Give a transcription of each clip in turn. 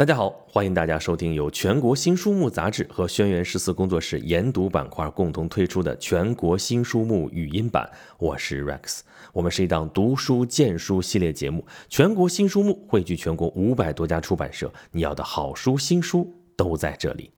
大家好，欢迎大家收听由全国新书目杂志和轩辕十四工作室研读板块共同推出的全国新书目语音版。我是 Rex，我们是一档读书荐书系列节目。全国新书目汇聚全国五百多家出版社，你要的好书新书都在这里。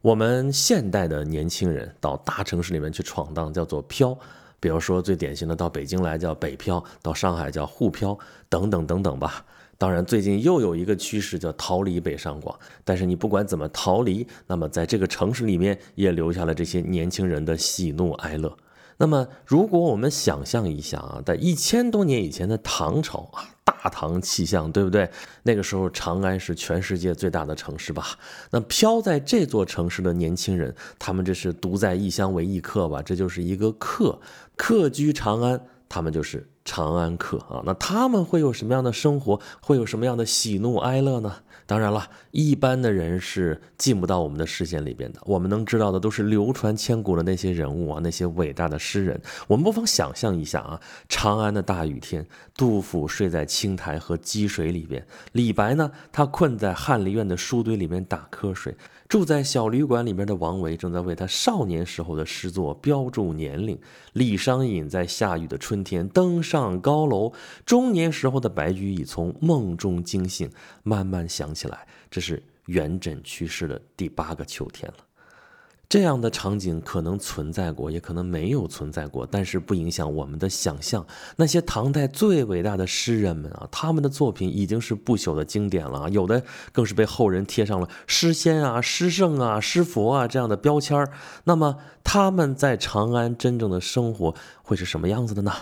我们现代的年轻人到大城市里面去闯荡，叫做漂。比如说最典型的，到北京来叫北漂，到上海叫沪漂，等等等等吧。当然，最近又有一个趋势叫逃离北上广。但是你不管怎么逃离，那么在这个城市里面也留下了这些年轻人的喜怒哀乐。那么，如果我们想象一下啊，在一千多年以前的唐朝啊，大唐气象，对不对？那个时候长安是全世界最大的城市吧？那飘在这座城市的年轻人，他们这是独在异乡为异客吧？这就是一个客，客居长安，他们就是。长安客啊，那他们会有什么样的生活？会有什么样的喜怒哀乐呢？当然了，一般的人是进不到我们的视线里边的。我们能知道的都是流传千古的那些人物啊，那些伟大的诗人。我们不妨想象一下啊，长安的大雨天，杜甫睡在青苔和积水里边；李白呢，他困在翰林院的书堆里面打瞌睡；住在小旅馆里面的王维正在为他少年时候的诗作标注年龄；李商隐在下雨的春天登上高楼；中年时候的白居易从梦中惊醒，慢慢想。想起来，这是元稹去世的第八个秋天了。这样的场景可能存在过，也可能没有存在过，但是不影响我们的想象。那些唐代最伟大的诗人们啊，他们的作品已经是不朽的经典了，有的更是被后人贴上了诗仙啊、诗圣啊、诗佛啊这样的标签。那么他们在长安真正的生活会是什么样子的呢？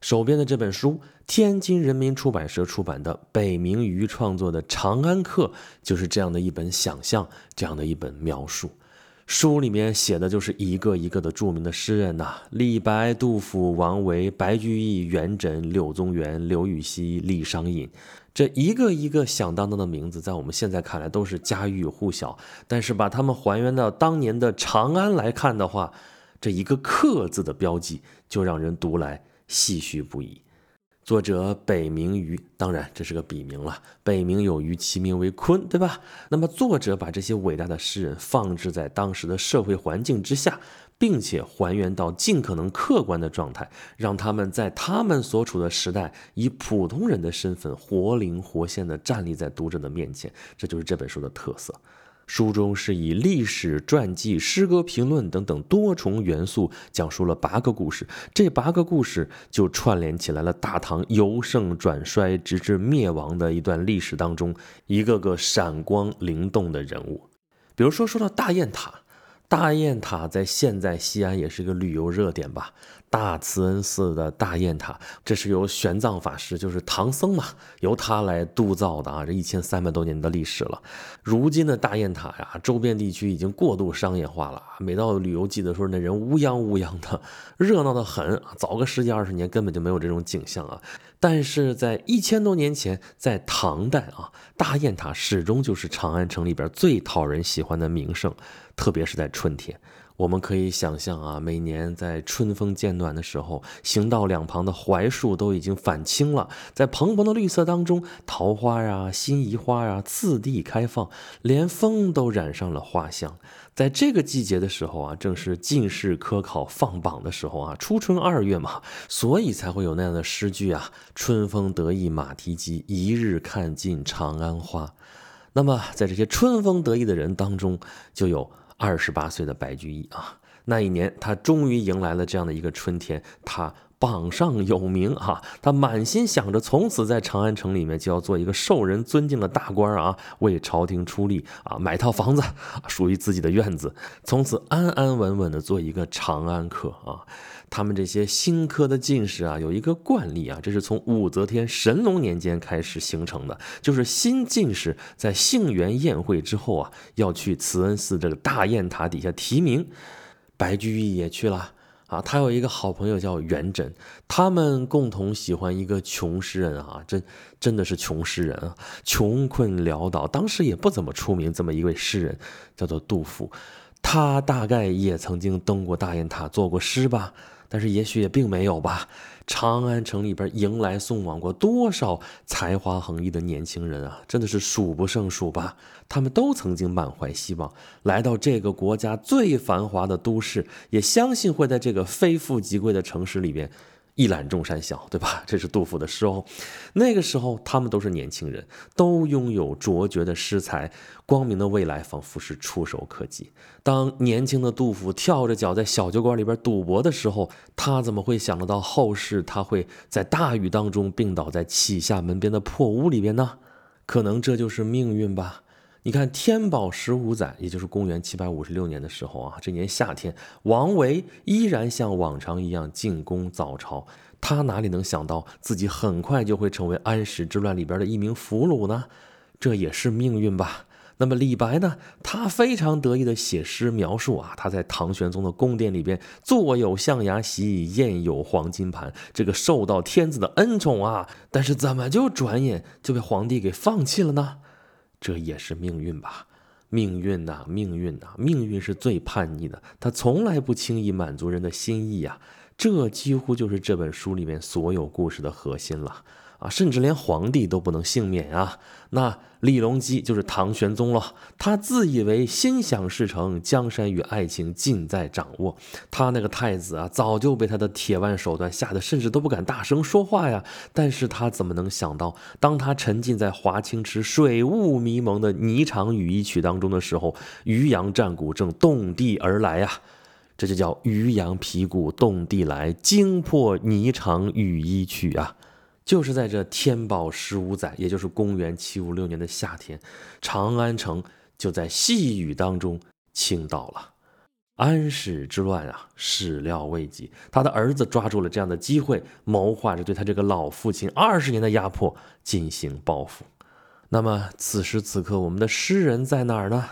手边的这本书，天津人民出版社出版的北冥鱼创作的《长安客》，就是这样的一本想象，这样的一本描述。书里面写的就是一个一个的著名的诗人呐，李白、杜甫、王维、白居易、元稹、柳宗元、刘禹锡、李商隐，这一个一个响当当的名字，在我们现在看来都是家喻户晓。但是把他们还原到当年的长安来看的话，这一个“客”字的标记，就让人读来。唏嘘不已。作者北冥鱼，当然这是个笔名了。北冥有鱼，其名为鲲，对吧？那么作者把这些伟大的诗人放置在当时的社会环境之下，并且还原到尽可能客观的状态，让他们在他们所处的时代，以普通人的身份活灵活现地站立在读者的面前。这就是这本书的特色。书中是以历史、传记、诗歌评论等等多重元素，讲述了八个故事。这八个故事就串联起来了大唐由盛转衰，直至灭亡的一段历史当中，一个个闪光灵动的人物。比如说，说到大雁塔。大雁塔在现在西安也是一个旅游热点吧？大慈恩寺的大雁塔，这是由玄奘法师，就是唐僧嘛，由他来铸造的啊，这一千三百多年的历史了。如今的大雁塔呀，周边地区已经过度商业化了，每到旅游季的时候，那人乌泱乌泱的，热闹的很。早个十几二十年根本就没有这种景象啊。但是在一千多年前，在唐代啊，大雁塔始终就是长安城里边最讨人喜欢的名胜，特别是在春天。我们可以想象啊，每年在春风渐暖的时候，行道两旁的槐树都已经返青了，在蓬蓬的绿色当中，桃花呀、辛夷花呀次第开放，连风都染上了花香。在这个季节的时候啊，正是进士科考放榜的时候啊，初春二月嘛，所以才会有那样的诗句啊：“春风得意马蹄疾，一日看尽长安花。”那么，在这些春风得意的人当中，就有。二十八岁的白居易啊，那一年他终于迎来了这样的一个春天，他榜上有名啊，他满心想着从此在长安城里面就要做一个受人尊敬的大官啊，为朝廷出力啊，买套房子，属于自己的院子，从此安安稳稳的做一个长安客啊。他们这些新科的进士啊，有一个惯例啊，这是从武则天、神龙年间开始形成的，就是新进士在杏园宴会之后啊，要去慈恩寺这个大雁塔底下提名。白居易也去了啊，他有一个好朋友叫元稹，他们共同喜欢一个穷诗人啊，真真的是穷诗人啊，穷困潦倒，当时也不怎么出名，这么一位诗人叫做杜甫，他大概也曾经登过大雁塔，作过诗吧。但是也许也并没有吧。长安城里边迎来送往过多少才华横溢的年轻人啊，真的是数不胜数吧。他们都曾经满怀希望来到这个国家最繁华的都市，也相信会在这个非富即贵的城市里边。一览众山小，对吧？这是杜甫的诗哦。那个时候，他们都是年轻人，都拥有卓绝的诗才，光明的未来仿佛是触手可及。当年轻的杜甫跳着脚在小酒馆里边赌博的时候，他怎么会想得到后世他会在大雨当中病倒在启厦门边的破屋里边呢？可能这就是命运吧。你看，天宝十五载，也就是公元七百五十六年的时候啊，这年夏天，王维依然像往常一样进宫早朝。他哪里能想到自己很快就会成为安史之乱里边的一名俘虏呢？这也是命运吧。那么李白呢？他非常得意的写诗描述啊，他在唐玄宗的宫殿里边，坐有象牙席，宴有黄金盘，这个受到天子的恩宠啊。但是怎么就转眼就被皇帝给放弃了呢？这也是命运吧，命运呐，命运呐，命运是最叛逆的，他从来不轻易满足人的心意啊，这几乎就是这本书里面所有故事的核心了。啊，甚至连皇帝都不能幸免啊！那李隆基就是唐玄宗了，他自以为心想事成，江山与爱情尽在掌握。他那个太子啊，早就被他的铁腕手段吓得甚至都不敢大声说话呀。但是他怎么能想到，当他沉浸在华清池水雾迷蒙的霓裳羽衣曲当中的时候，渔阳战鼓正动地而来呀！这就叫渔阳鼙鼓动地来，惊破霓裳羽衣曲啊！就是在这天宝十五载，也就是公元七五六年的夏天，长安城就在细雨当中倾倒了。安史之乱啊，始料未及，他的儿子抓住了这样的机会，谋划着对他这个老父亲二十年的压迫进行报复。那么此时此刻，我们的诗人在哪儿呢？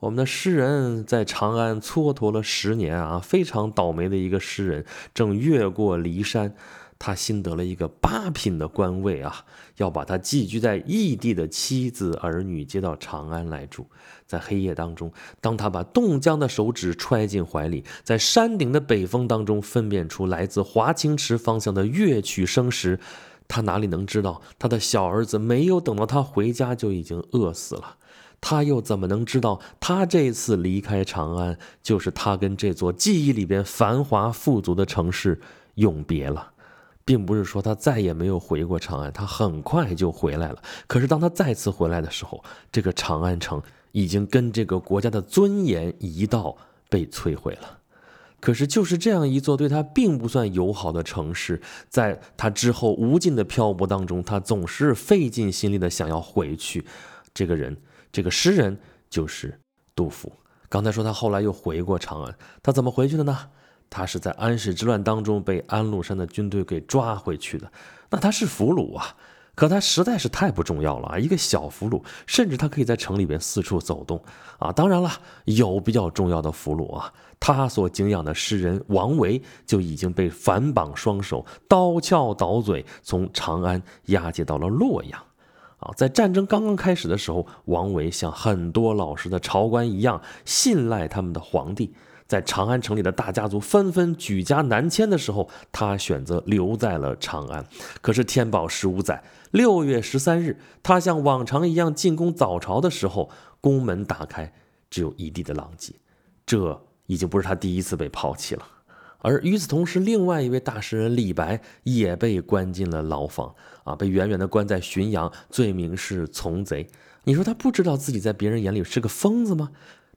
我们的诗人在长安蹉跎了十年啊，非常倒霉的一个诗人，正越过骊山。他新得了一个八品的官位啊，要把他寄居在异地的妻子儿女接到长安来住。在黑夜当中，当他把冻僵的手指揣进怀里，在山顶的北风当中分辨出来自华清池方向的乐曲声时，他哪里能知道他的小儿子没有等到他回家就已经饿死了？他又怎么能知道他这次离开长安，就是他跟这座记忆里边繁华富足的城市永别了？并不是说他再也没有回过长安，他很快就回来了。可是当他再次回来的时候，这个长安城已经跟这个国家的尊严一道被摧毁了。可是就是这样一座对他并不算友好的城市，在他之后无尽的漂泊当中，他总是费尽心力的想要回去。这个人，这个诗人就是杜甫。刚才说他后来又回过长安，他怎么回去的呢？他是在安史之乱当中被安禄山的军队给抓回去的，那他是俘虏啊，可他实在是太不重要了啊，一个小俘虏，甚至他可以在城里边四处走动啊。当然了，有比较重要的俘虏啊，他所敬仰的诗人王维就已经被反绑双手，刀鞘倒嘴，从长安押解到了洛阳。啊，在战争刚刚开始的时候，王维像很多老实的朝官一样，信赖他们的皇帝。在长安城里的大家族纷纷举家南迁的时候，他选择留在了长安。可是天宝十五载六月十三日，他像往常一样进宫早朝的时候，宫门打开，只有一地的狼藉。这已经不是他第一次被抛弃了。而与此同时，另外一位大诗人李白也被关进了牢房，啊，被远远的关在浔阳，罪名是从贼。你说他不知道自己在别人眼里是个疯子吗？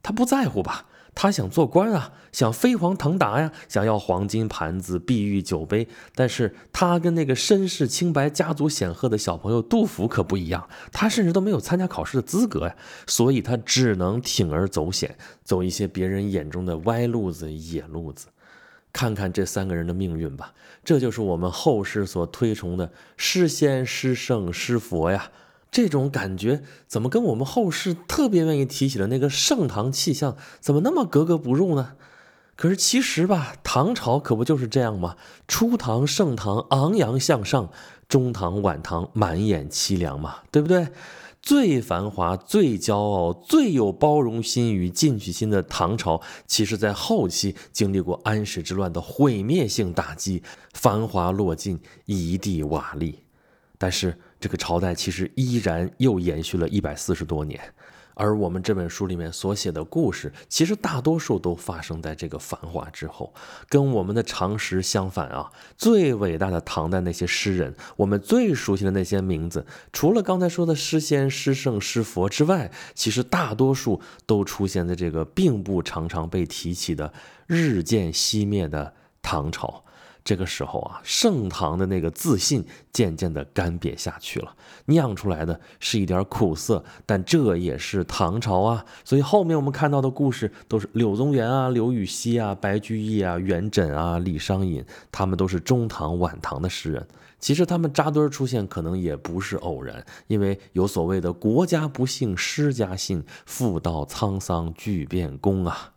他不在乎吧？他想做官啊，想飞黄腾达呀，想要黄金盘子、碧玉酒杯。但是他跟那个身世清白、家族显赫的小朋友杜甫可不一样，他甚至都没有参加考试的资格呀，所以他只能铤而走险，走一些别人眼中的歪路子、野路子。看看这三个人的命运吧，这就是我们后世所推崇的诗仙、诗圣、诗佛呀。这种感觉怎么跟我们后世特别愿意提起的那个盛唐气象怎么那么格格不入呢？可是其实吧，唐朝可不就是这样吗？初唐、盛唐昂扬向上，中唐、晚唐满眼凄凉嘛，对不对？最繁华、最骄傲、最有包容心与进取心的唐朝，其实在后期经历过安史之乱的毁灭性打击，繁华落尽，一地瓦砾。但是这个朝代其实依然又延续了一百四十多年。而我们这本书里面所写的故事，其实大多数都发生在这个繁华之后，跟我们的常识相反啊！最伟大的唐代那些诗人，我们最熟悉的那些名字，除了刚才说的诗仙、诗圣、诗佛之外，其实大多数都出现在这个并不常常被提起的日渐熄灭的唐朝。这个时候啊，盛唐的那个自信渐渐的干瘪下去了，酿出来的是一点苦涩，但这也是唐朝啊。所以后面我们看到的故事都是柳宗元啊、刘禹锡啊、白居易啊、元稹啊、李商隐，他们都是中唐、晚唐的诗人。其实他们扎堆出现，可能也不是偶然，因为有所谓的“国家不幸诗家幸，妇道沧桑巨变功”啊。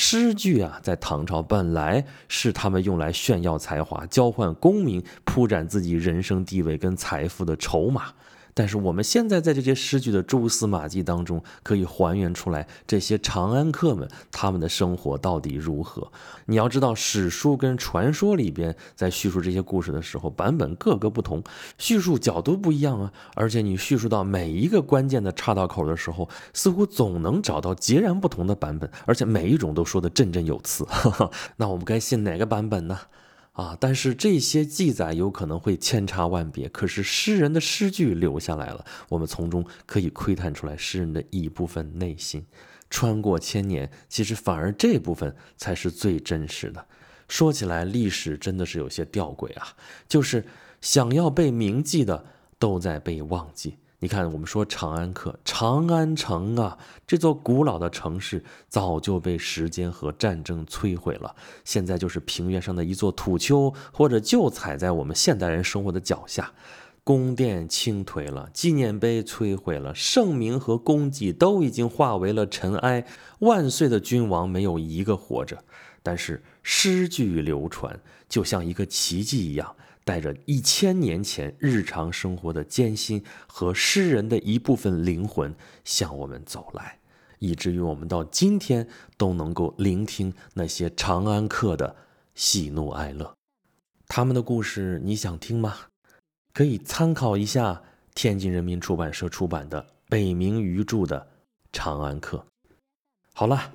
诗句啊，在唐朝本来是他们用来炫耀才华、交换功名、铺展自己人生地位跟财富的筹码。但是我们现在在这些诗句的蛛丝马迹当中，可以还原出来这些长安客们他们的生活到底如何。你要知道，史书跟传说里边在叙述这些故事的时候，版本各个不同，叙述角度不一样啊。而且你叙述到每一个关键的岔道口的时候，似乎总能找到截然不同的版本，而且每一种都说的振振有词。那我们该信哪个版本呢？啊！但是这些记载有可能会千差万别，可是诗人的诗句留下来了，我们从中可以窥探出来诗人的一部分内心。穿过千年，其实反而这部分才是最真实的。说起来，历史真的是有些吊诡啊，就是想要被铭记的，都在被忘记。你看，我们说长安客，长安城啊，这座古老的城市早就被时间和战争摧毁了，现在就是平原上的一座土丘，或者就踩在我们现代人生活的脚下。宫殿倾颓了，纪念碑摧毁了，圣名和功绩都已经化为了尘埃。万岁的君王没有一个活着，但是诗句流传，就像一个奇迹一样。带着一千年前日常生活的艰辛和诗人的一部分灵魂向我们走来，以至于我们到今天都能够聆听那些长安客的喜怒哀乐。他们的故事你想听吗？可以参考一下天津人民出版社出版的北冥余著的《长安客》。好了。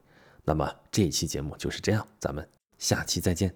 那么这一期节目就是这样，咱们下期再见。